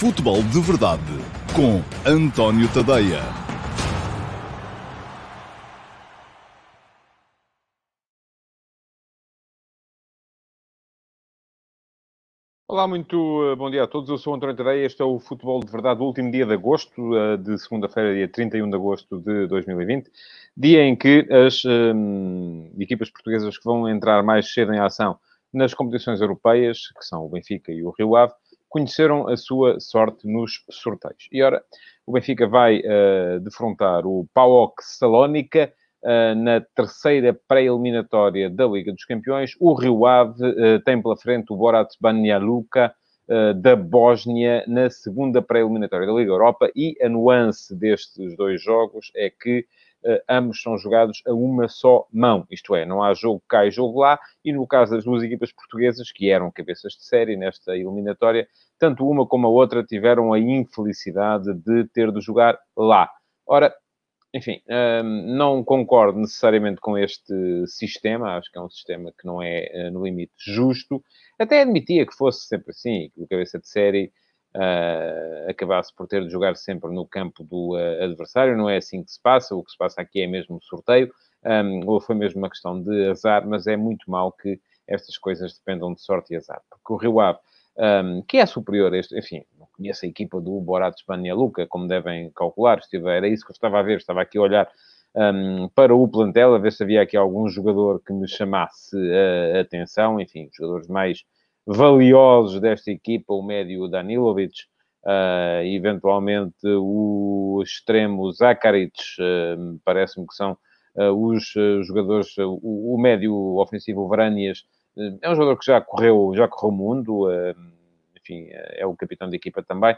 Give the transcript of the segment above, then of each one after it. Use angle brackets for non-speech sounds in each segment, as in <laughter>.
Futebol de Verdade com António Tadeia. Olá, muito eh, bom dia a todos. Eu sou o António Tadeia. Este é o Futebol de Verdade do último dia de agosto, eh, de segunda-feira, dia 31 de agosto de 2020. Dia em que as hum, equipas portuguesas que vão entrar mais cedo em ação nas competições europeias, que são o Benfica e o Rio Ave, conheceram a sua sorte nos sorteios. E ora, o Benfica vai uh, defrontar o PAOK Salónica uh, na terceira pré-eliminatória da Liga dos Campeões. O Rio Ave uh, tem pela frente o Borat Banja Luka da Bósnia na segunda pré-eliminatória da Liga Europa e a nuance destes dois jogos é que ambos são jogados a uma só mão, isto é, não há jogo cá e jogo lá, e no caso das duas equipas portuguesas, que eram cabeças de série nesta eliminatória, tanto uma como a outra tiveram a infelicidade de ter de jogar lá. Ora, enfim, hum, não concordo necessariamente com este sistema, acho que é um sistema que não é, eh, no limite, justo. Até admitia que fosse sempre assim, que o cabeça de série uh, acabasse por ter de jogar sempre no campo do uh, adversário. Não é assim que se passa. O que se passa aqui é mesmo sorteio, um, ou foi mesmo uma questão de azar, mas é muito mal que estas coisas dependam de sorte e azar. Porque o Rio Ave, um, que é superior a este, enfim, não conheço a equipa do Borat Espanha Luca, como devem calcular, estive, era isso que eu estava a ver, estava aqui a olhar um, para o plantel, a ver se havia aqui algum jogador que me chamasse a atenção, enfim, jogadores mais valiosos desta equipa, o médio Danilovic, uh, eventualmente o extremo Zakaric, uh, parece-me que são uh, os jogadores, o, o, médio ofensivo Vranias, é um jogador que já correu, já correu o mundo, enfim, é o capitão da equipa também,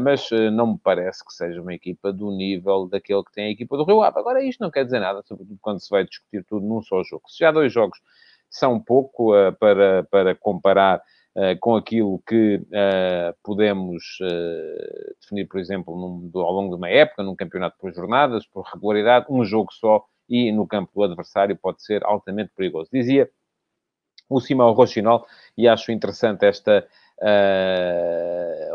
mas não me parece que seja uma equipa do nível daquele que tem a equipa do Rio Ave. Agora, isto não quer dizer nada, sobretudo quando se vai discutir tudo num só jogo. Se já dois jogos são pouco uh, para, para comparar uh, com aquilo que uh, podemos definir, por exemplo, num, ao longo de uma época, num campeonato por jornadas, por regularidade, um jogo só e no campo do adversário pode ser altamente perigoso. Dizia o Simão Rochinol, e acho interessante esta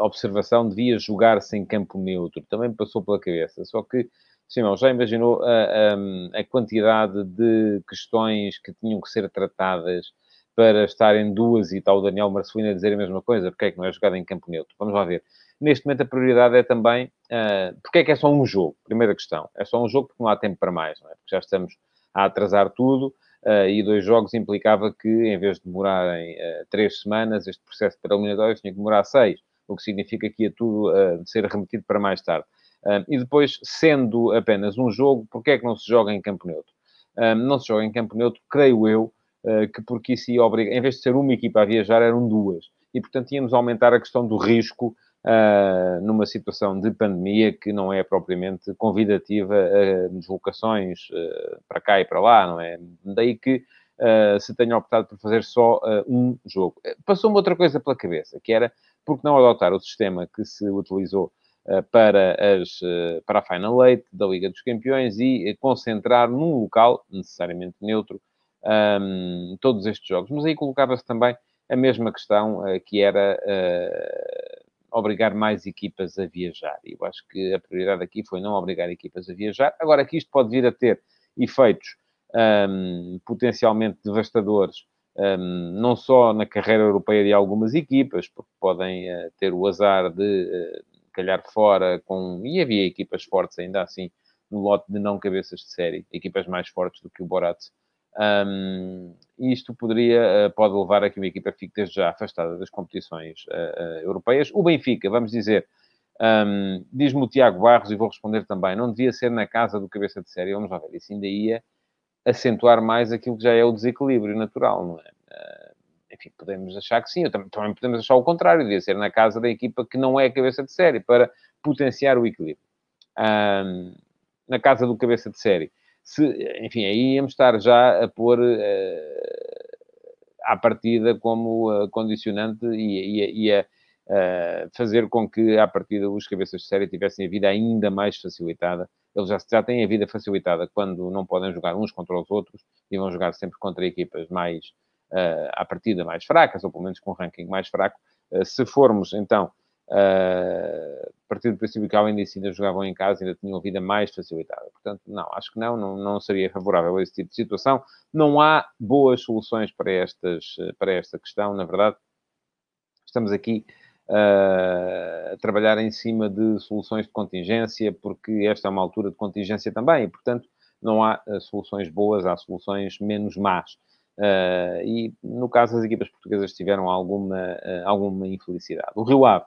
observação, devia jogar-se em campo neutro. Também me passou pela cabeça, só que Simão, já imaginou a, a, a, quantidade de questões que tinham que ser tratadas para estarem duas e tal o Daniel Marcelino a dizer a mesma coisa? Porque é que não é jogado em campo neutro? Vamos lá ver. Neste momento a prioridade é também uh, porque é que é só um jogo? Primeira questão. É só um jogo porque não há tempo para mais, não é? Porque já estamos a atrasar tudo uh, e dois jogos implicava que, em vez de demorarem uh, três semanas, este processo para eliminatórios tinha que demorar seis, o que significa que ia tudo uh, ser remetido para mais tarde e depois, sendo apenas um jogo, porquê é que não se joga em campo neutro? não se joga em campo neutro, creio eu, uh, que porque isso ia obrigar, em vez de ser uma equipa a viajar, eram duas. E, portanto, íamos aumentar a questão do risco Uh, numa situação de pandemia que não é propriamente convidativa a deslocações uh, para cá e para lá, não é? Daí que uh, se tenha optado por fazer só um jogo. Passou-me outra coisa pela cabeça, que era porque não adotar o sistema que se utilizou para, as, eh, para a Final Eight da Liga dos Campeões e eh, concentrar num local, necessariamente neutro, um, todos estes jogos. Mas aí colocava-se também a mesma questão, uh, que era uh, obrigar mais equipas a viajar. Eu acho que a prioridade aqui foi não obrigar equipas a viajar. Agora, que isto pode vir a ter efeitos um, potencialmente devastadores, um, não só na carreira europeia de algumas equipas, porque podem uh, ter o azar de calhar fora, com... e havia equipas fortes ainda assim no lote de não cabeças de série, equipas mais fortes do que o Borat. Um, isto poderia, uh, pode levar a que uma equipa fique desde já afastada das competições uh, uh, europeias. O Benfica, vamos dizer, um, diz-me o Tiago Barros, e vou responder também, não devia ser na casa do cabeça de série, vamos lá ver, isso ainda ia acentuar mais aquilo que já é o desequilíbrio natural, não é? Enfim, podemos achar que sim, também, também, podemos achar o contrário, devia ser na casa da equipa que não é cabeça de série, para potenciar o equilíbrio. Um, na casa do cabeça de série. Se, enfim, aí íamos estar já a pôr uh, à partida como uh, condicionante e, e, e a uh, fazer com que, à partida, os cabeças de série tivessem a vida ainda mais facilitada. Eles já, já têm a vida facilitada quando não podem jogar uns contra os outros e vão jogar sempre contra equipas mais uh, à partida mais fracas, ou pelo menos com um ranking mais fraco. Uh, se formos, então, a partir do princípio que, além disso, ainda jogavam em casa, ainda tinham vida mais facilitada. Portanto, não, acho que não, não, não seria favorável a esse tipo de situação. Não há boas soluções para, estas, para esta questão, na verdade. Estamos aqui uh, a trabalhar em cima de soluções de contingência, porque esta é uma altura de contingência também, e, portanto, não há uh, soluções boas, há soluções menos más. Uh, e, no caso, as equipas portuguesas tiveram alguma, alguma infelicidade. O Rio Ave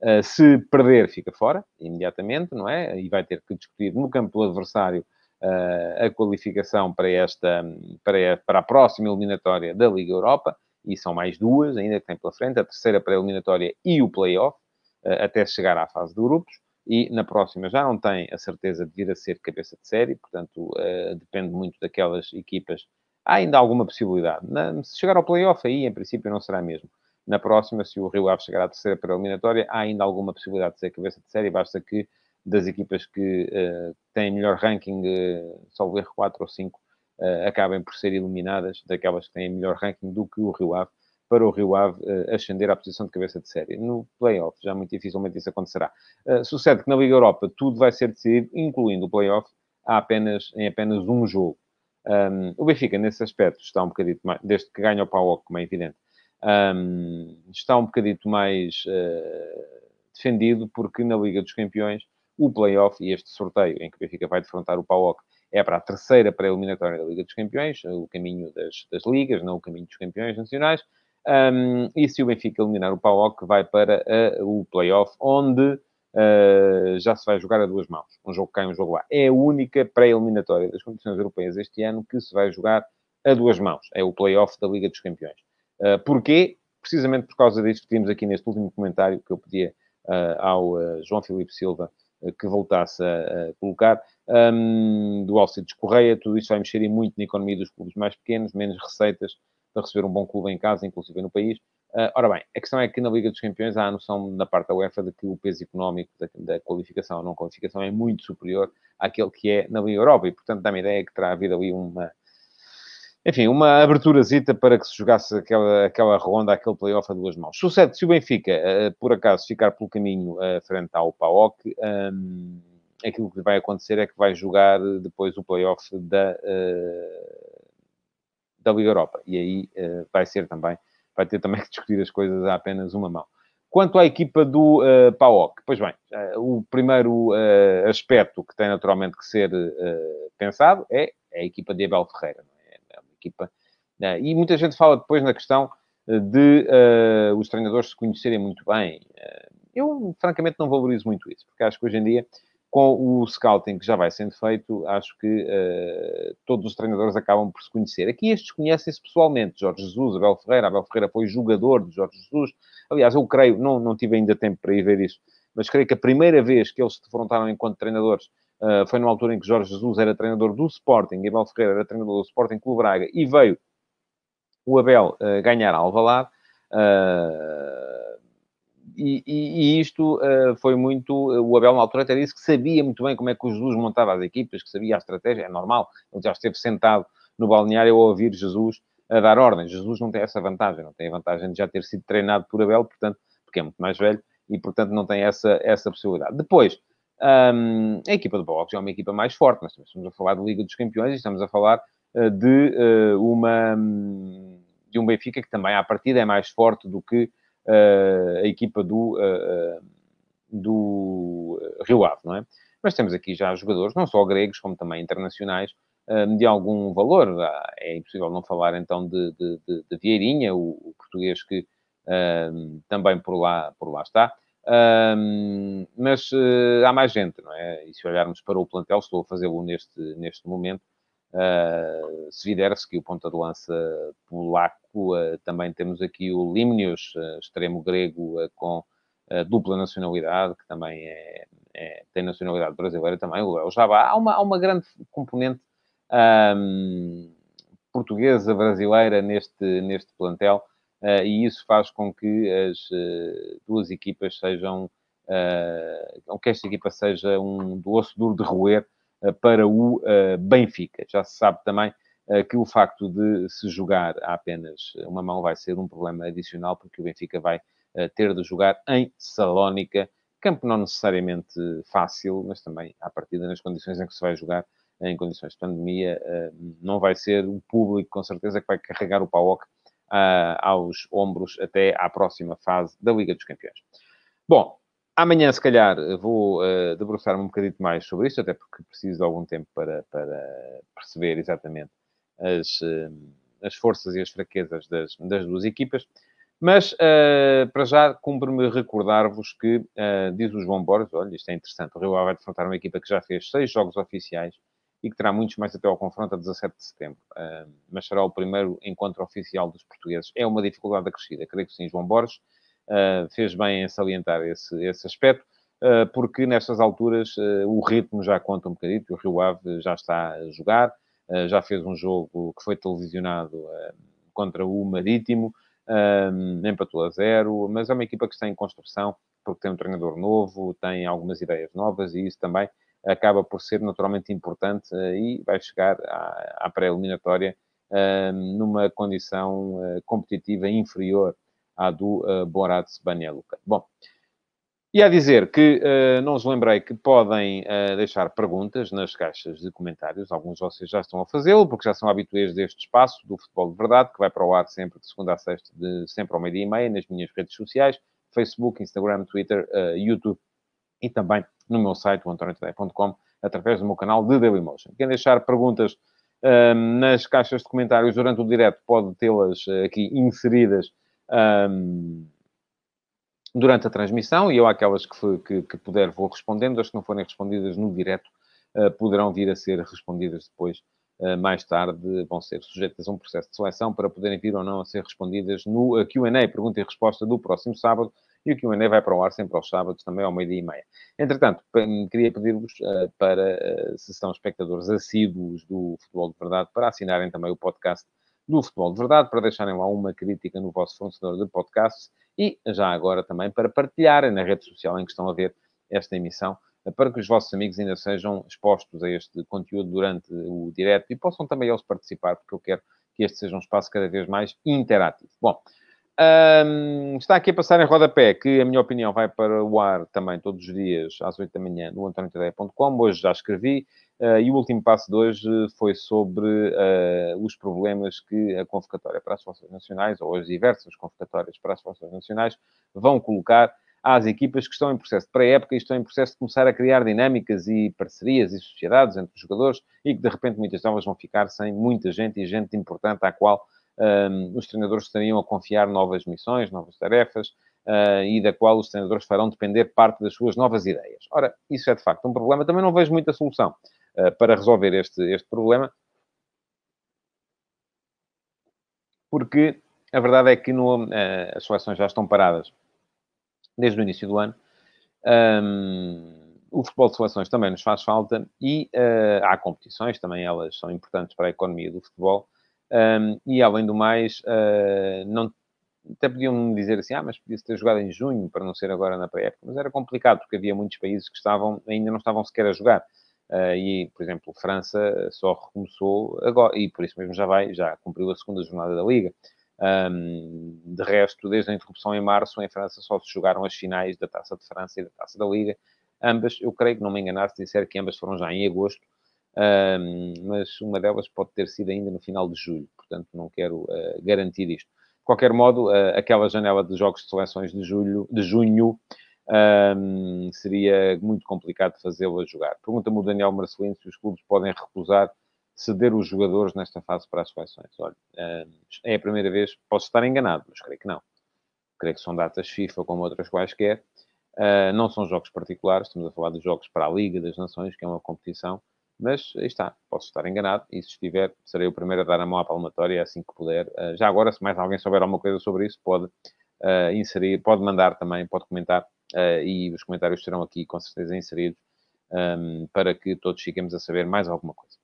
Uh, se perder, fica fora, imediatamente, não é? E vai ter que discutir no campo do adversário uh, a qualificação para, esta, para, a, para a próxima eliminatória da Liga Europa, e são mais duas ainda que tem pela frente, a terceira para a eliminatória e o play-off, uh, até chegar à fase de grupos, e na próxima já não tem a certeza de vir a ser cabeça de série, portanto, depende muito daquelas equipas. Há ainda alguma possibilidade. Na, se chegar ao play-off, aí, em princípio, não será mesmo na próxima, se o Rio Ave chegar à terceira pré-eliminatória, há ainda alguma possibilidade de ser cabeça de série, basta que das equipas que uh, têm melhor ranking, uh, salvo erro 4 ou 5, uh, acabem por ser eliminadas daquelas que têm melhor ranking do que o Rio Ave, para o Rio Ave uh, ascender à posição de cabeça de série. No play-off, já muito dificilmente isso acontecerá. Uh, sucede que na Liga Europa tudo vai ser decidido, incluindo o play-off, apenas, em apenas um jogo. Um, o Benfica, nesse aspecto, está um bocadinho mais, desde que ganha o PAOC, como é evidente, um, está um bocadito mais uh, defendido, porque na Liga dos Campeões, o play-off e este sorteio em que o Benfica vai defrontar o PAOK é para a terceira pré-eliminatória da Liga dos Campeões, o caminho das, das ligas, não o caminho dos campeões nacionais. Um, e se o Benfica eliminar o PAOK, vai para uh, o play-off, onde uh, já se vai jogar a duas mãos. Um jogo cá e um jogo lá. É a única pré-eliminatória das competições europeias este ano que se vai jogar a duas mãos. É o play-off da Liga dos Campeões. Uh, porquê? Precisamente por causa disto que vimos aqui neste último comentário que eu pedia uh, ao uh, João Filipe Silva que voltasse a, a colocar, um, do Alcides Correia, tudo isto vai mexer muito na economia dos clubes mais pequenos, menos receitas para receber um bom clube em casa, inclusive no país. Uh, ora bem, a questão é que na Liga dos Campeões há a noção da parte da UEFA de que o peso económico da, da qualificação ou não qualificação é muito superior àquele que é na Liga Europa e, portanto, dá-me a ideia que terá havido ali uma, enfim, uma aberturazita para que se jogasse aquela, aquela ronda, aquele playoff a duas mãos. Sucede se o Benfica, uh, por acaso, ficar pelo caminho uh, frente ao PAOK, um, aquilo que vai acontecer é que vai jogar depois o playoff da, da Liga Europa. E aí vai ser também, vai ter também <laughs> que discutir as coisas a apenas uma mão. Quanto à equipa do uh, PAOK, pois bem, uh, o primeiro uh, aspecto que tem naturalmente que ser pensado é a equipa de Abel Ferreira. Não é? equipa. Né? E muita gente fala depois na questão eh, de os treinadores se conhecerem muito bem. Eu, francamente, não valorizo muito isso, porque acho que hoje em dia, com o scouting que já vai sendo feito, acho que uh, todos os treinadores acabam por se conhecer. Aqui estes conhecem-se pessoalmente. Jorge Jesus, Abel Ferreira. Abel Ferreira foi jogador de Jorge Jesus. Aliás, eu creio, não, não tive ainda tempo para ir ver isso, mas creio que a primeira vez que eles se defrontaram enquanto treinadores Uh, foi numa altura em que Jorge Jesus era treinador do Sporting, e Abel Ferreira era treinador do Sporting Clube Braga, e veio o Abel uh, ganhar a Alvalade. Uh, e, e, isto foi muito... O Abel, na altura, até disse que sabia muito bem como é que o Jesus montava as equipas, que sabia a estratégia, é normal. Ele já esteve sentado no balneário a ouvir Jesus a dar ordens. Jesus não tem essa vantagem, não tem a vantagem de já ter sido treinado por Abel, portanto, porque é muito mais velho, e, portanto, não tem essa, essa possibilidade. Depois, um, a equipa do Box é uma equipa mais forte, mas estamos a falar de Liga dos Campeões e estamos a falar uh, de, uh, uma, de um Benfica que também, à partida, é mais forte do que uh, a equipa do, do Rio Ave, não é? Mas temos aqui já jogadores, não só gregos, como também internacionais, de algum valor. Ah, é impossível não falar, então, de, de, de, de Vieirinha, o, o português que também por lá, por lá está. Um, mas uh, há mais gente, não é? E se olharmos para o plantel, estou a fazê-lo neste, neste momento, uh, o ponta de lança polaco, uh, também temos aqui o Limnius, uh, extremo grego com dupla nacionalidade, que também é, é, tem nacionalidade brasileira também, o Léo Jabá. Há uma, há uma grande componente um, portuguesa, brasileira neste, neste plantel, e isso faz com que as duas equipas sejam, uh, que esta equipa seja um doce duro de roer para o Benfica. Já se sabe também que o facto de se jogar apenas uma mão vai ser um problema adicional, porque o Benfica vai ter de jogar em Salónica. Campo não necessariamente fácil, mas também, à partida, nas condições em que se vai jogar, em condições de pandemia, não vai ser o público, com certeza, que vai carregar o PAOC aos ombros até à próxima fase da Liga dos Campeões. Bom, Amanhã, se calhar, vou uh, debruçar-me um bocadito mais sobre isso, até porque preciso de algum tempo para, para perceber exatamente as, uh, as forças e as fraquezas das, das duas equipas. Mas, uh, para já, cumpre-me recordar-vos que, uh, diz o João Borges, olha, isto é interessante, o Rio Ave vai defrontar uma equipa que já fez seis jogos oficiais e que terá muitos mais até ao confronto a 17 de setembro. Mas será o primeiro encontro oficial dos portugueses. É uma dificuldade acrescida, creio que sim, João Borges. Uh, fez bem em salientar esse, esse aspecto, uh, porque nestas alturas uh, o ritmo já conta um bocadinho, o Rio Ave já está a jogar, já fez um jogo que foi televisionado contra o Marítimo, empatou a zero, mas é uma equipa que está em construção, porque tem um treinador novo, tem algumas ideias novas e isso também acaba por ser naturalmente importante e vai chegar à pré-eliminatória numa condição competitiva inferior à do uh, Borat Banyaluka. Bom, e a dizer que uh, não os lembrei que podem uh, deixar perguntas nas caixas de comentários. Alguns de vocês já estão a fazê-lo, porque já são habituês deste espaço do Futebol de Verdade, que vai para o ar sempre de segunda a sexta, de sempre ao meio-dia e meia, nas minhas redes sociais, Facebook, Instagram, Twitter, uh, YouTube e também no meu site, o antoniotadeia.com, através do meu canal de Dailymotion. Quem deixar perguntas nas caixas de comentários durante o direto pode tê-las aqui inseridas um, durante a transmissão, e eu aquelas que, que, que, puder vou respondendo, as que não forem respondidas no direto uh, poderão vir a ser respondidas depois, uh, mais tarde, vão ser sujeitas a um processo de seleção para poderem vir ou não a ser respondidas no uh, Q&A, pergunta e resposta do próximo sábado, e o Q&A vai para o ar sempre aos sábados, também ao meio-dia e meia. Entretanto, queria pedir-vos para, se são espectadores assíduos do Futebol de Verdade, para assinarem também o podcast do Futebol de Verdade, para deixarem lá uma crítica no vosso fornecedor de podcasts e já agora também para partilharem na rede social em que estão a ver esta emissão, para que os vossos amigos ainda sejam expostos a este conteúdo durante o direto e possam também eles participar, porque eu quero que este seja um espaço cada vez mais interativo. Bom, um, está aqui a passar em rodapé que a minha opinião vai para o ar também todos os dias às 8 da manhã no antoniotadeia.com. Hoje já escrevi uh, e o último passo de hoje foi sobre uh, os problemas que a convocatória para as Forças Nacionais, ou as diversas convocatórias para as Forças Nacionais, vão colocar às equipas que estão em processo de pré-época e estão em processo de começar a criar dinâmicas e parcerias e sociedades entre os jogadores e que de repente muitas delas vão ficar sem muita gente e gente importante à qual um, os treinadores estariam a confiar novas missões, novas tarefas, uh, e da qual os treinadores farão depender parte das suas novas ideias. Ora, isso é de facto um problema. Também não vejo muita solução uh, para resolver este, este problema, porque a verdade é que no, uh, as seleções já estão paradas desde o início do ano. Um, o futebol de seleções também nos faz falta e uh, há competições, também elas são importantes para a economia do futebol. Um, e além do mais, uh, não, até podiam dizer assim, ah, mas podia-se ter jogado em junho para não ser agora na pré-época, mas era complicado porque havia muitos países que estavam, ainda não estavam sequer a jogar. Uh, e, por exemplo, França só recomeçou agora, e por isso mesmo já vai, já cumpriu a segunda jornada da Liga. Um, de resto, desde a interrupção em março, em França só se jogaram as finais da Taça de França e da Taça da Liga. Ambas, eu creio que não me enganasse se disser que ambas foram já em agosto, mas uma delas pode ter sido ainda no final de julho, portanto não quero uh, garantir isto. De qualquer modo, uh, aquela janela de jogos de seleções de, julho, de junho um, seria muito complicado fazê-la jogar. Pergunta-me o Daniel Marcelino se os clubes podem recusar ceder os jogadores nesta fase para as seleções. Olha, é a primeira vez, posso estar enganado, mas creio que não. Creio que são datas FIFA como outras quaisquer. Uh, não são jogos particulares, estamos a falar de jogos para a Liga das Nações, que é uma competição mas aí está, posso estar enganado e se estiver, serei o primeiro a dar a mão à palmatória assim que puder. Uh, já agora, se mais alguém souber alguma coisa sobre isso, pode uh, inserir, pode mandar também, pode comentar uh, e os comentários serão aqui com certeza inseridos um, para que todos fiquemos a saber mais alguma coisa.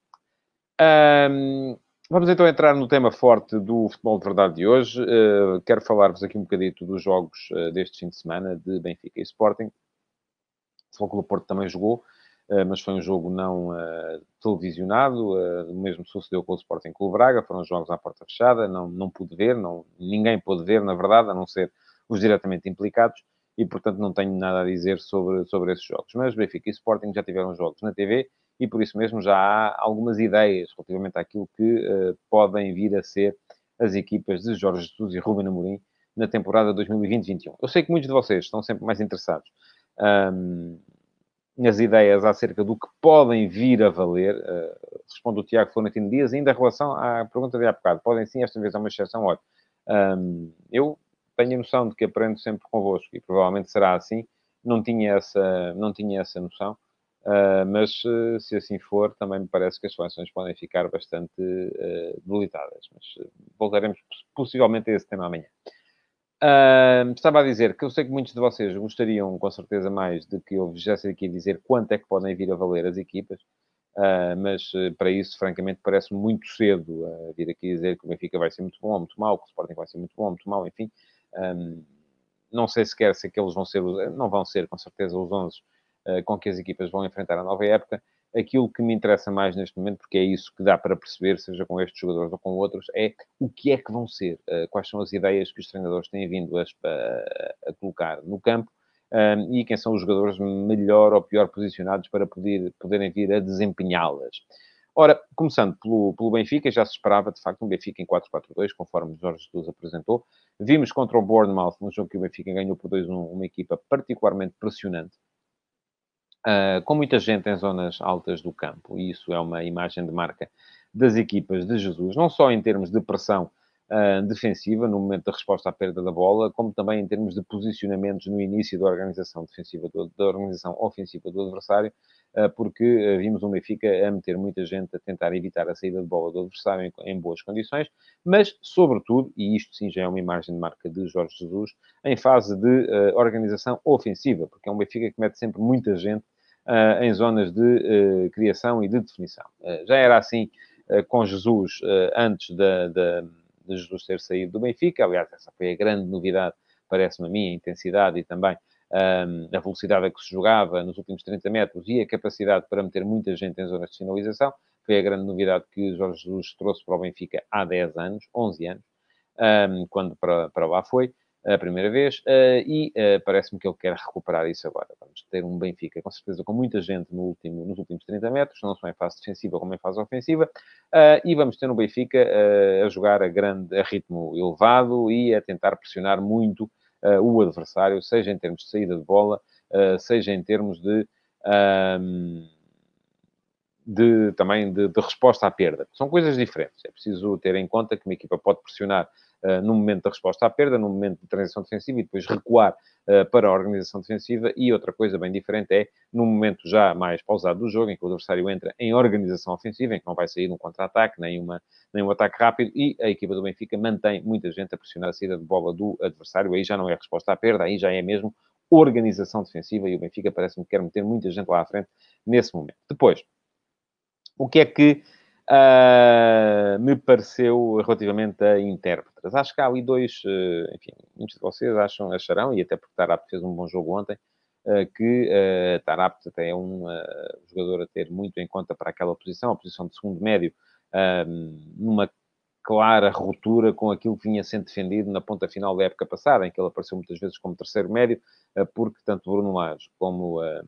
Um, vamos então entrar no tema forte do futebol de verdade de hoje. quero falar-vos aqui um bocadito dos jogos deste fim de semana de Benfica e Sporting. O Futebol Clube Porto também jogou. Eh, mas foi um jogo não uh, televisionado. Uh, o mesmo sucedeu com o Sporting Clube Braga, foram jogos à porta fechada, não, não pude ver, não, ninguém pôde ver, na verdade, a não ser os diretamente implicados, e portanto não tenho nada a dizer sobre, sobre esses jogos. Mas Benfica e Sporting já tiveram jogos na TV e por isso mesmo já há algumas ideias relativamente àquilo que uh, podem vir a ser as equipas de Jorge Jesus e Ruben Amorim na temporada 2020-21. Eu sei que muitos de vocês estão sempre mais interessados um, nas ideias acerca do que podem vir a valer. Uh, responde o Tiago Florentino Dias, ainda em relação à pergunta de há bocado. Podem sim, esta vez é uma exceção, olha. Um, eu tenho a noção de que aprendo sempre convosco e provavelmente será assim. Não tinha essa, não tinha essa noção. Uh, mas uh, se assim for, também me parece que as seleções podem ficar bastante uh, debilitadas. Mas voltaremos possivelmente a esse tema amanhã. Estava a dizer que eu sei que muitos de vocês gostariam, com certeza, mais de que eu viesse aqui dizer quanto é que podem vir a valer as equipas, mas para isso, francamente, parece muito cedo vir aqui dizer que o Benfica vai ser muito bom ou muito mau, que o Sporting vai ser muito bom ou muito mau, enfim. Um, não sei sequer se aqueles vão ser, não vão ser, com certeza, os 11 eh, com que as equipas vão enfrentar a nova época. Aquilo que me interessa mais neste momento, porque é isso que dá para perceber, seja com estes jogadores ou com outros, é o que é que vão ser, eh, quais são as ideias que os treinadores têm vindo a, a, a colocar no campo um, ehm, e quem são os jogadores melhor ou pior posicionados para poder, poderem vir a desempenhá-las. Ora, começando pelo, pelo Benfica, já se esperava, de facto, um Benfica em 4-4-2, conforme Jorge Jesus apresentou. Vimos contra o Bournemouth, um jogo que o Benfica ganhou por 2-1, uma equipa particularmente pressionante, uh, com muita gente em zonas altas do campo, e isso é uma imagem de marca das equipas de Jesus, não só em termos de pressão uh, defensiva, no momento da resposta à perda da bola, como também em termos de posicionamentos no início da organização defensiva, do, da organização ofensiva do adversário, uh, porque vimos o Benfica a meter muita gente a tentar evitar a saída de bola do adversário em, em boas condições, mas, sobretudo, e isto sim já é uma imagem de marca de Jorge Jesus, em fase de organização ofensiva, porque é um Benfica que mete sempre muita gente em zonas de uh, criação e de definição. Uh, já era assim com Jesus antes de, Jesus ter saído do Benfica. Aliás, essa foi a grande novidade, parece-me a mim, a intensidade e também um, a velocidade a que se jogava nos últimos 30 metros e a capacidade para meter muita gente em zonas de sinalização. Foi a grande novidade que Jorge Jesus trouxe para o Benfica há 10 anos, 11 anos, um, quando para, para lá foi a primeira vez, uh, e uh, parece-me que ele quer recuperar isso agora. Vamos ter um Benfica, com certeza, com muita gente no último, nos últimos 30 metros, não só em fase defensiva como em fase ofensiva, uh, e vamos ter um Benfica a jogar a, grande, a ritmo elevado e a tentar pressionar muito o adversário, seja em termos de saída de bola, seja em termos de. De, também de, de, resposta à perda. São coisas diferentes. É preciso ter em conta que uma equipa pode pressionar no momento da resposta à perda, no momento de transição defensiva e depois recuar uh, para a organização defensiva. E outra coisa bem diferente é no momento já mais pausado do jogo, em que o adversário entra em organização ofensiva, em que não vai sair um contra-ataque, nem, uma, nem um ataque rápido, e a equipa do Benfica mantém muita gente a pressionar a saída de bola do adversário. Aí já não é resposta à perda, aí já é mesmo organização defensiva e o Benfica parece-me que quer meter muita gente lá à frente nesse momento. Depois, o que é que uh, me pareceu relativamente a intérpretes? Acho que há ali dois, uh, enfim, muitos de vocês acham, acharão, e até porque Tarap fez um bom jogo ontem, uh, que uh, Tarap até é um jogador a ter muito em conta para aquela posição, a posição de segundo médio, numa clara ruptura com aquilo que vinha sendo defendido na ponta final da época passada, em que ele apareceu muitas vezes como terceiro médio, porque tanto Bruno Lage como Uh,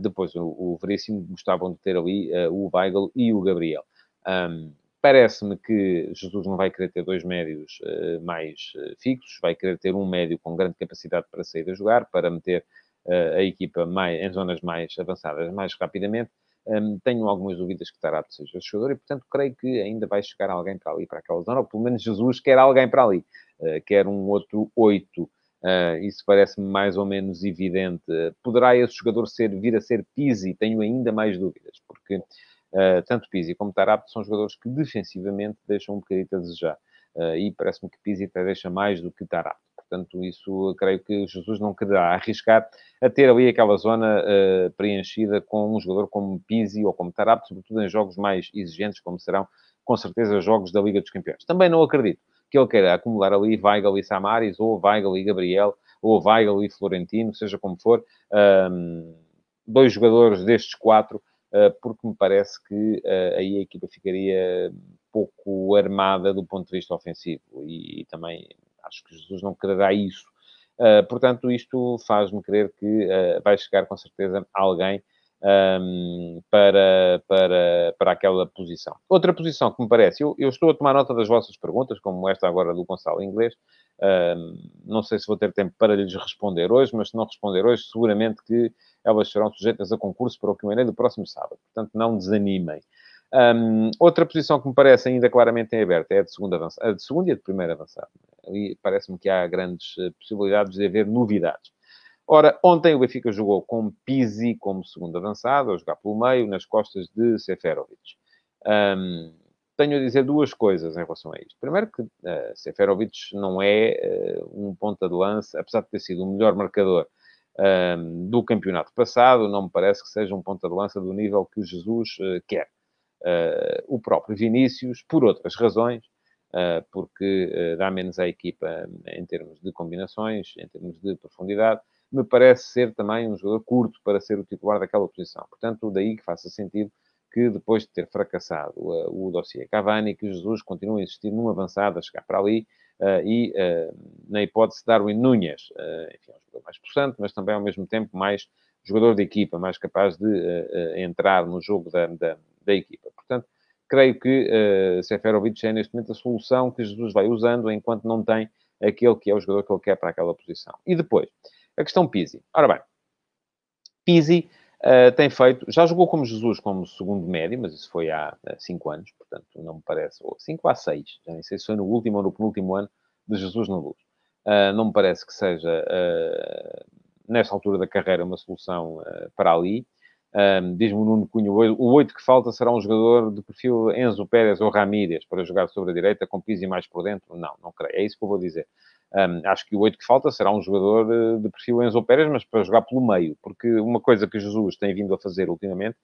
depois, o, o Veríssimo gostavam de ter ali uh, o Weigl e o Gabriel. Um, Parece-me que Jesus não vai querer ter dois médios uh, mais fixos, vai querer ter um médio com grande capacidade para sair a jogar, para meter a equipa mais, em zonas mais avançadas mais rapidamente. Um, tenho algumas dúvidas que Tarap seja jogador e, portanto, creio que ainda vai chegar alguém para ali, para aquela zona, ou pelo menos Jesus quer alguém para ali, quer um outro oito Uh, isso parece-me mais ou menos evidente. Poderá esse jogador ser, vir a ser Pizzi? Tenho ainda mais dúvidas, porque uh, tanto Pizzi como Tarap são jogadores que defensivamente deixam um bocadinho a desejar. Uh, e parece-me que Pizzi até deixa mais do que Tarap. Portanto, isso creio que Jesus não quererá arriscar a ter ali aquela zona preenchida com um jogador como Pizzi ou como Tarap, sobretudo em jogos mais exigentes, como serão com certeza jogos da Liga dos Campeões. Também não acredito que ele queira acumular ali Weigl e Samaris, ou Weigl e Gabriel, ou Weigl e Florentino, seja como for, um, dois jogadores destes quatro, uh, porque me parece que uh, aí a equipa ficaria pouco armada do ponto de vista ofensivo e, e também Acho que Jesus não quererá isso. Uh, portanto, isto faz-me crer que vai chegar com certeza alguém um, para, para, para aquela posição. Outra posição que me parece, eu, eu, estou a tomar nota das vossas perguntas, como esta agora do Gonçalo Inglês. Um, não sei se vou ter tempo para lhes responder hoje, mas se não responder hoje, seguramente que elas serão sujeitas a concurso para o Q&A do próximo sábado. Portanto, não desanimem. Um, outra posição que me parece ainda claramente em aberto é a de segunda avançada, a de segunda e a de primeira avançada. Ali parece-me que há grandes eh, possibilidades de haver novidades. Ora, ontem o Benfica jogou com Pizzi como segundo avançado, a jogar pelo meio, nas costas de Seferovic. Um, tenho a dizer duas coisas em relação a isto. Primeiro que uh, Seferovic não é uh, um ponta de lança, apesar de ter sido o melhor marcador do campeonato passado, não me parece que seja um ponta de lança do nível que Jesus uh, quer. o próprio Vinícius, por outras razões, porque dá menos à equipa em termos de combinações, em termos de profundidade, me parece ser também um jogador curto para ser o titular daquela posição. Portanto, daí que faça sentido que depois de ter fracassado uh, o dossiê Cavani, que Jesus continua a insistir num avançado a chegar para ali uh, e, uh, na hipótese Darwin Núñez, enfim, é um jogador mais possante, mas também ao mesmo tempo mais jogador de equipa, mais capaz de entrar no jogo da, da, da, equipa. Portanto, creio que Seferovic é neste momento a solução que Jesus vai usando enquanto não tem aquele que é o jogador que ele quer para aquela posição. E depois, a questão Pizzi. Ora bem, Pizzi uh, tem feito, já jogou como Jesus como segundo médio, mas isso foi há 5 anos, portanto não me parece, ou 5 a 6, já nem sei se foi no último ou no penúltimo ano de Jesus na luz. Uh, não me parece que seja, uh, nesta altura da carreira, uma solução para ali. Um, Diz-me o Nuno Cunha, o 8 que falta será um jogador de perfil Enzo Pérez ou Ramírez para jogar sobre a direita com Pizzi mais por dentro? Não, não creio. É isso que eu vou dizer. Um, acho que o 8 que falta será um jogador de, de perfil Enzo Pérez, mas para jogar pelo meio, porque uma coisa que Jesus tem vindo a fazer ultimamente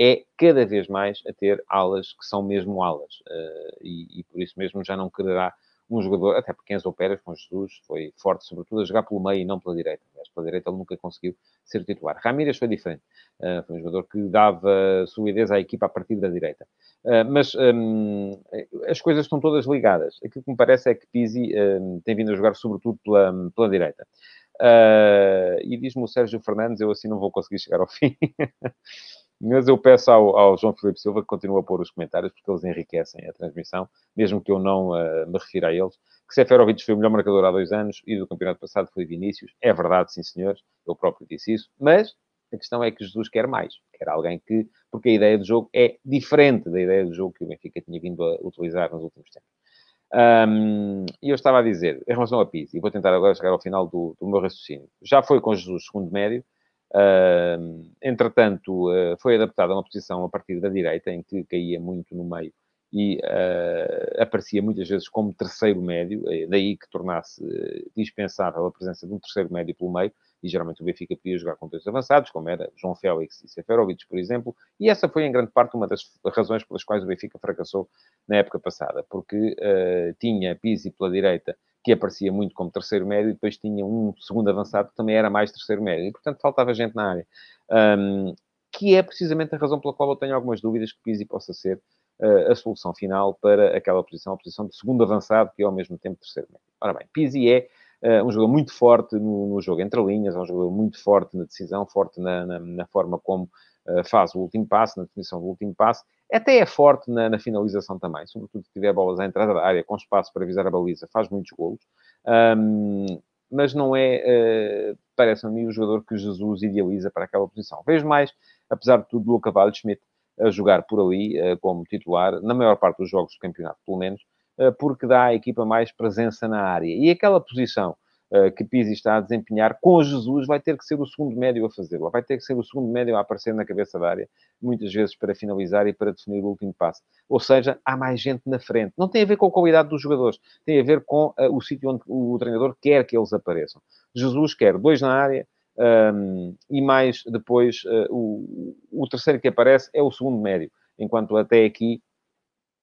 é cada vez mais a ter alas que são mesmo alas, uh, e, e, por isso mesmo já não quererá um jogador, até porque Enzo Pérez com Jesus foi forte, sobretudo a jogar pelo meio e não pela direita. Mas pela direita ele nunca conseguiu ser titular. Ramírez foi diferente. Uh, foi um jogador que dava solidez à equipa a partir da direita. Uh, mas um, as coisas estão todas ligadas. Aquilo que me parece é que Pizzi um, tem vindo a jogar sobretudo pela, pela direita. Uh, e diz-me o Sérgio Fernandes, eu assim não vou conseguir chegar ao fim. <laughs> Mas eu peço ao, ao, João Filipe Silva que continue a pôr os comentários, porque eles enriquecem a transmissão, mesmo que eu não uh, me refira a eles. Que Seferovic foi o melhor marcador há dois anos e do campeonato passado foi Vinícius. É verdade, sim, senhores, eu próprio disse isso. Mas a questão é que Jesus quer mais. Quer alguém que... Porque a ideia do jogo é diferente da ideia do jogo que o Benfica tinha vindo a utilizar nos últimos tempos. Um, e eu estava a dizer, em relação a Pizzi, e vou tentar agora chegar ao final do, do meu raciocínio. Já foi com Jesus segundo médio, Entretanto, uh, foi adaptado a uma posição a partir da direita, em que caía muito no meio e uh, aparecia muitas vezes como terceiro médio, eh, daí que tornasse dispensável a presença de um terceiro médio pelo meio, e geralmente o Benfica podia jogar com dois avançados, como era João Félix e Seferovic, por exemplo, e essa foi em grande parte uma das razões pelas quais o Benfica fracassou na época passada, porque tinha Pizzi pela direita que aparecia muito como terceiro médio, e depois tinha um segundo avançado que também era mais terceiro médio, e portanto faltava gente na área. Um, que é precisamente a razão pela qual eu tenho algumas dúvidas que Pizzi possa ser uh, a solução final para aquela posição, a posição de segundo avançado, que é ao mesmo tempo terceiro médio. Ora bem, Pizzi é uh, um jogador muito forte no, no, jogo entre linhas, é um jogador muito forte na decisão, forte na, na, na forma como faz o último passo, na definição do último passo, até é forte na, na, finalização também, sobretudo se tiver bolas à entrada da área com espaço para visar a baliza, faz muitos golos. Um, mas não é, uh, parece-me o jogador que Jesus idealiza para aquela posição. Vejo mais, apesar de tudo, Luca Waldschmidt a jogar por ali uh, como titular, na maior parte dos jogos do campeonato, pelo menos, uh, porque dá à equipa mais presença na área. E aquela posição eh, que Pizzi está a desempenhar, com Jesus vai ter que ser o segundo médio a fazê-lo. Vai ter que ser o segundo médio a aparecer na cabeça da área, muitas vezes para finalizar e para definir o último passo. Ou seja, há mais gente na frente. Não tem a ver com a qualidade dos jogadores, tem a ver com uh, o sítio onde o treinador quer que eles apareçam. Jesus quer dois na área, um, ehm, e mais depois uh, o, o terceiro que aparece é o segundo médio, enquanto até aqui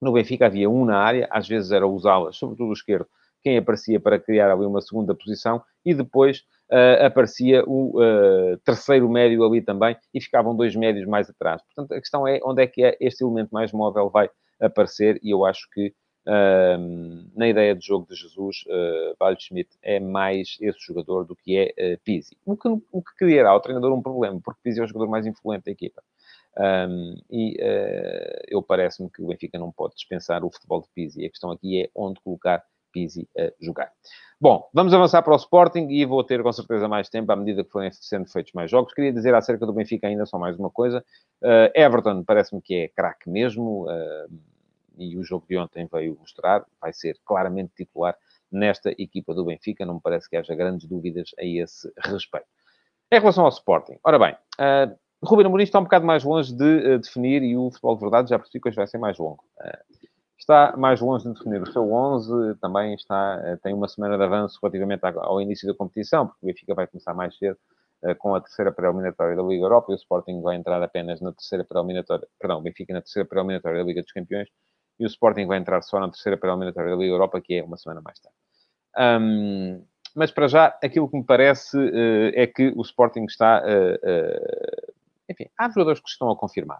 no Benfica havia um na área, às vezes era usá-las, sobretudo o esquerdo, quem aparecia para criar ali uma segunda posição e depois uh, aparecia o uh, terceiro médio ali também e ficavam dois médios mais atrás. Portanto, a questão é onde é que é este elemento mais móvel vai aparecer e eu acho que Uh, na ideia de jogo de Jesus, uh, Valho Schmidt é mais esse jogador do que é Pizzi. O que, o que criará ao treinador um problema, porque Pizzi é o jogador mais influente da equipa. Um, e uh, eu parece-me que o Benfica não pode dispensar o futebol de Pizzi. A questão aqui é onde colocar Pizzi a jogar. Bom, vamos avançar para o Sporting e vou ter com certeza mais tempo à medida que forem sendo feitos mais jogos. Queria dizer acerca do Benfica ainda só mais uma coisa. Uh, Everton parece-me que é craque mesmo uh, e o jogo de ontem veio mostrar, vai ser claramente titular nesta equipa do Benfica. Não me parece que haja grandes dúvidas a esse respeito. Em relação ao Sporting, ora bem, uh, Ruben Amorim está um bocado mais longe de uh, definir e o futebol de verdade já percebi que hoje vai ser mais longo. Uh, está mais longe de definir o seu 11, também está, uh, tem uma semana de avanço relativamente ao início da competição, porque o Benfica vai começar mais cedo com a terceira pré-eliminatória da Liga Europa e o Sporting vai entrar apenas na terceira pré-eliminatória, perdão, o Benfica na terceira pré-eliminatória da Liga dos Campeões e o Sporting vai entrar só na terceira pré-eliminatória da Liga Europa, que é uma semana mais tarde. Um, mas para já, aquilo que me parece é que o Sporting está enfim, há jogadores que estão a confirmar.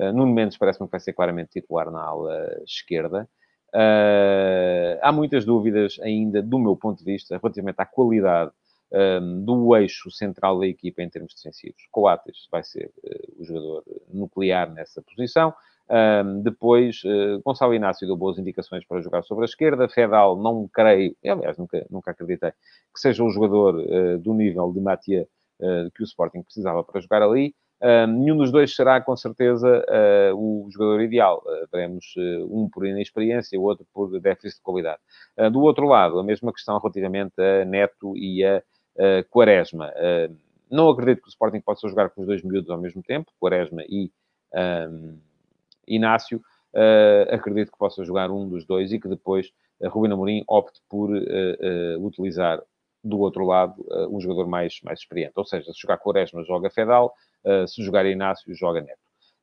Uh, Nuno Mendes parece-me que vai ser claramente titular na ala esquerda. Uh, há muitas dúvidas ainda, do meu ponto de vista, relativamente à qualidade um, ehm, do eixo central da equipa em termos defensivos. Coates vai ser uh, o jogador nuclear nessa posição. Um, ehm, depois, uh, Gonçalo Inácio deu boas indicações para jogar sobre a esquerda. Fedal, não creio, aliás, nunca, nunca acreditei que seja um jogador do nível de Matia que o Sporting precisava para jogar ali. Uh, nenhum dos dois será, com certeza, uh, o jogador ideal. Uh, veremos um por inexperiência, o outro por déficit de qualidade. do outro lado, a mesma questão relativamente a Neto e a Quaresma. não acredito que o Sporting possa jogar com os dois miúdos ao mesmo tempo, Quaresma e Inácio. acredito que possa jogar um dos dois e que depois uh, Rubino Amorim opte por utilizar do outro lado um jogador mais, mais experiente. Ou seja, se jogar Quaresma, joga Fedal, uh, se jogar Inácio, joga Neto.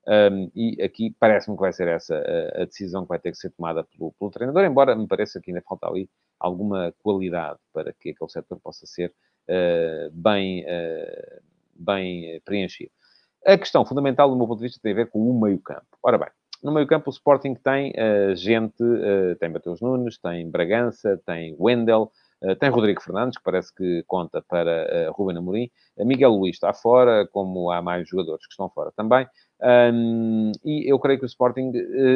Um, e aqui parece-me que vai ser essa a, a, decisão que vai ter que ser tomada pelo, pelo, treinador, embora me pareça que ainda falta ali alguma qualidade para que aquele setor possa ser uh, bem, uh, bem preenchido. A questão fundamental, do meu ponto de vista, tem a ver com o meio-campo. Ora bem, no meio-campo o Sporting tem uh, gente, tem Mateus Nunes, tem Bragança, tem Wendel, eh, tem Rodrigo Fernandes, que parece que conta para uh, Ruben Amorim. Uh, Miguel Luís está fora, como há mais jogadores que estão fora também. Um, e eu creio que o Sporting,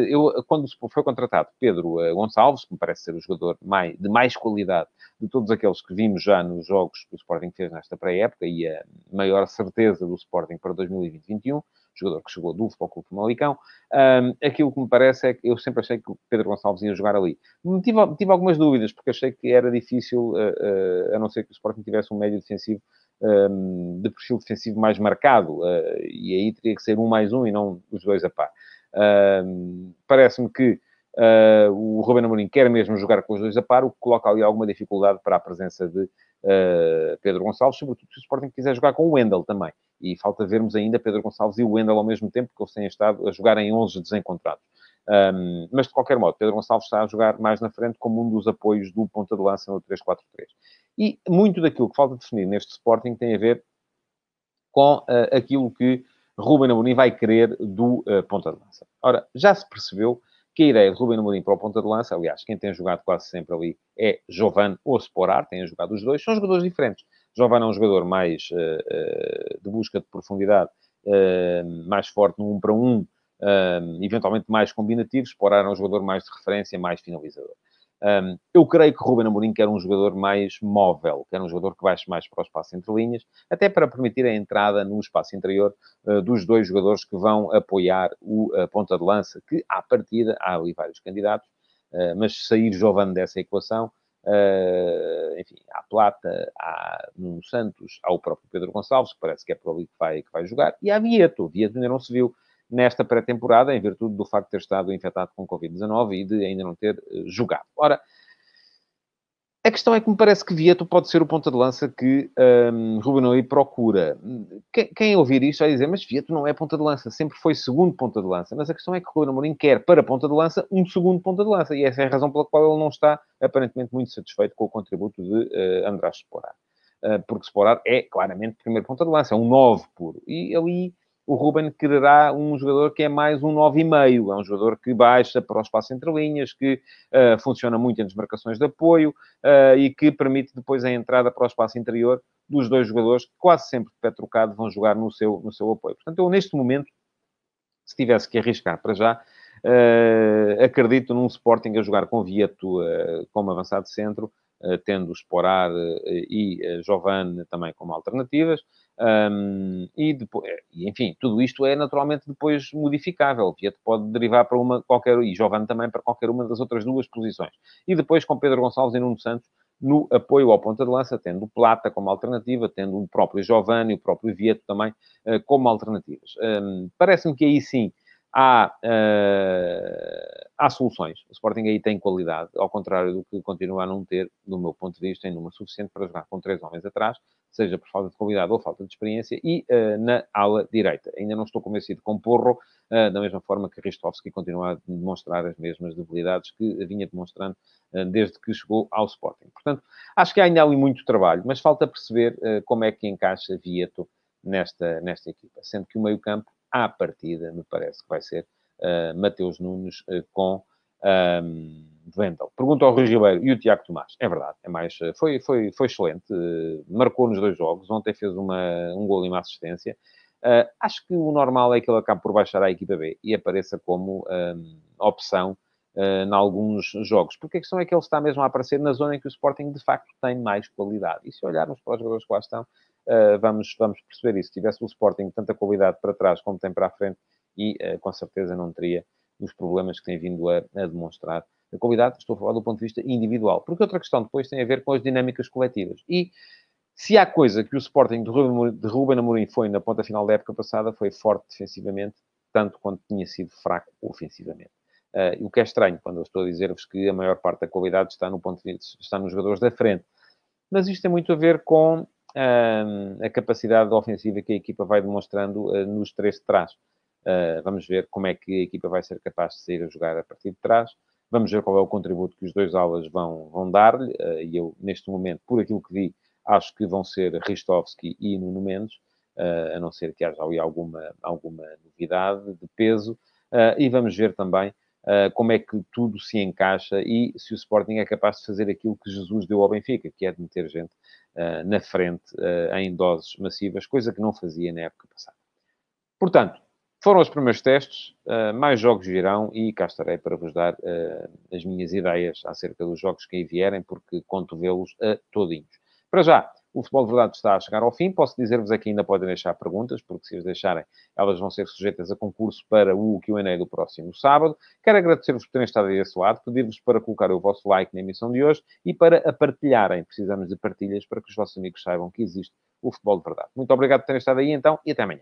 eu, quando foi contratado Pedro Gonçalves, que me parece ser o jogador mais, de mais qualidade de todos aqueles que vimos já nos jogos que o Sporting fez nesta pré-época e a maior certeza do Sporting para 2020-2021, jogador que chegou do Futebol Clube Famalicão. Um, aquilo que me parece é que eu sempre achei que o Pedro Gonçalves ia jogar ali. Tive, tive algumas dúvidas, porque achei que era difícil, uh, uh, a não ser que o Sporting tivesse um médio defensivo um, de perfil defensivo mais marcado, uh, e aí teria que ser um mais um e não os dois a par. Parece-me que o Ruben Amorim quer mesmo jogar com os dois a par, o que coloca ali alguma dificuldade para a presença de uh, Pedro Gonçalves, sobretudo se o Sporting quiser jogar com o Wendel também. E falta vermos ainda Pedro Gonçalves e o Wendel ao mesmo tempo, que eles têm estado a jogar em 11 desencontrados. Um, mas, de qualquer modo, Pedro Gonçalves está a jogar mais na frente como um dos apoios do ponta de lança no 3-4-3. E muito daquilo que falta definir neste Sporting tem a ver com uh, aquilo que Ruben Amorim vai querer do uh, ponta de lança. Ora, já se percebeu que a ideia de Ruben Amorim para o ponta de lança, aliás, quem tem jogado quase sempre ali é Jovan ou Sporar, têm jogado os dois, são jogadores diferentes. Jovan é um jogador mais uh, uh, de busca de profundidade, uh, mais forte no um para um, eventualmente mais combinativo. Sporar é um jogador mais de referência, mais finalizador. Um, eu creio que Ruben Amorim quer um jogador mais móvel, quer um jogador que baixe mais para o espaço entre linhas, até para permitir a entrada no espaço interior uh, dos dois jogadores que vão apoiar o uh, ponta de lança, que à partida há ali vários candidatos, uh, mas sair Giovanni dessa equação, enfim, há Plata, há Nuno Santos, há o próprio Pedro Gonçalves, que parece que é por ali que vai, que vai jogar, e há Vieto. Vieto ainda não se viu nesta pré-temporada, em virtude do facto de ter estado infectado com Covid-19 e de ainda não ter uh, jogado. Ora, a questão é que me parece que Vieto pode ser o ponta de lança que um, Ruben Amorim procura. Quem, quem, ouvir isto vai dizer, mas Vieto não é ponta de lança, sempre foi segundo ponta de lança. Mas a questão é que Ruben Amorim quer para ponta de lança um segundo ponta de lança. E essa é a razão pela qual ele não está aparentemente muito satisfeito com o contributo de uh, András Sporar. Uh, porque Sporar é claramente primeiro ponta de lança, é um 9 puro. E ali o Ruben quererá um jogador que é mais um 9,5. É um jogador que baixa para o espaço entre linhas, que uh, funciona muito em desmarcações de apoio uh, e que permite depois a entrada para o espaço interior dos dois jogadores que quase sempre de pé trocado vão jogar no seu, no seu apoio. Portanto, eu neste momento, se tivesse que arriscar para já, uh, acredito num Sporting a jogar com Vieto como avançado centro, tendo Sporar e Giovanni também como alternativas. Um, e depois, enfim, tudo isto é naturalmente depois modificável. Vieto pode derivar para uma qualquer, e Giovanni também para qualquer uma das outras duas posições. E depois com Pedro Gonçalves e Nuno Santos no apoio ao ponta de lança, tendo o Plata como alternativa, tendo o próprio Giovanni, o próprio Vieto também uh, como alternativas. Um, Parece-me que aí sim há, uh, há soluções. O Sporting aí tem qualidade, ao contrário do que continua a não ter, do meu ponto de vista, em número suficiente para jogar com três homens atrás, seja por falta de qualidade ou falta de experiência, e uh, na ala direita. Ainda não estou convencido com Porro, uh, da mesma forma que Ristovski continua a demonstrar as mesmas debilidades que vinha demonstrando desde que chegou ao Sporting. Portanto, acho que há ainda ali muito trabalho, mas falta perceber como é que encaixa Vieto nesta, nesta equipa, sendo que o meio-campo à partida, me parece que vai ser uh, Mateus Nunes uh, com um, Wendel. Pergunta ao Rui Ribeiro e o Tiago Tomás. É verdade, é mais, eh, foi, foi, foi excelente. Marcou nos dois jogos. Ontem fez uma, um gol e uma assistência. Acho que o normal é que ele acabe por baixar à equipa B e apareça como um, opção uh, em alguns jogos. Porque a questão é que ele está mesmo a aparecer na zona em que o Sporting de facto tem mais qualidade. E se olharmos para os jogadores que lá estão, vamos, vamos perceber isso. Se tivesse o Sporting tanta qualidade para trás como tem para a frente, e uh, com certeza não teria os problemas que tem vindo a, a, demonstrar. A qualidade, estou a falar do ponto de vista individual. Porque outra questão depois tem a ver com as dinâmicas coletivas. E se há coisa que o Sporting de Ruben, Amorim foi na ponta final da época passada, foi forte defensivamente, tanto quanto tinha sido fraco ofensivamente. Uh, o que é estranho, quando eu estou a dizer-vos que a maior parte da qualidade está no ponto de vista, está nos jogadores da frente. Mas isto tem muito a ver com a capacidade ofensiva que a equipa vai demonstrando uh, nos três de trás. Uh, vamos ver como é que a equipa vai ser capaz de sair a jogar a partir de trás. Vamos ver qual é o contributo que os dois aulas vão, vão dar-lhe. Uh, e eu, neste momento, por aquilo que vi, acho que vão ser Ristovski e Nuno Mendes, a não ser que haja alguma, alguma novidade de peso. e vamos ver também como é que tudo se encaixa e se o Sporting é capaz de fazer aquilo que Jesus deu ao Benfica, que é de meter gente uh, na frente uh, em doses massivas, coisa que não fazia na época passada. Portanto, foram os primeiros testes, uh, mais jogos virão e cá estarei para vos dar as minhas ideias acerca dos jogos que aí vierem, porque conto vê-los a todinhos. Para já, o Futebol de Verdade está a chegar ao fim. Posso dizer-vos aqui ainda podem deixar perguntas, porque se as deixarem, elas vão ser sujeitas a concurso para o Q&A do próximo sábado. Quero agradecer-vos por terem estado aí desse lado, pedir-vos para colocar o vosso like na emissão de hoje e para a partilharem. Precisamos de partilhas para que os vossos amigos saibam que existe o Futebol de Verdade. Muito obrigado por terem estado aí, então, e até amanhã.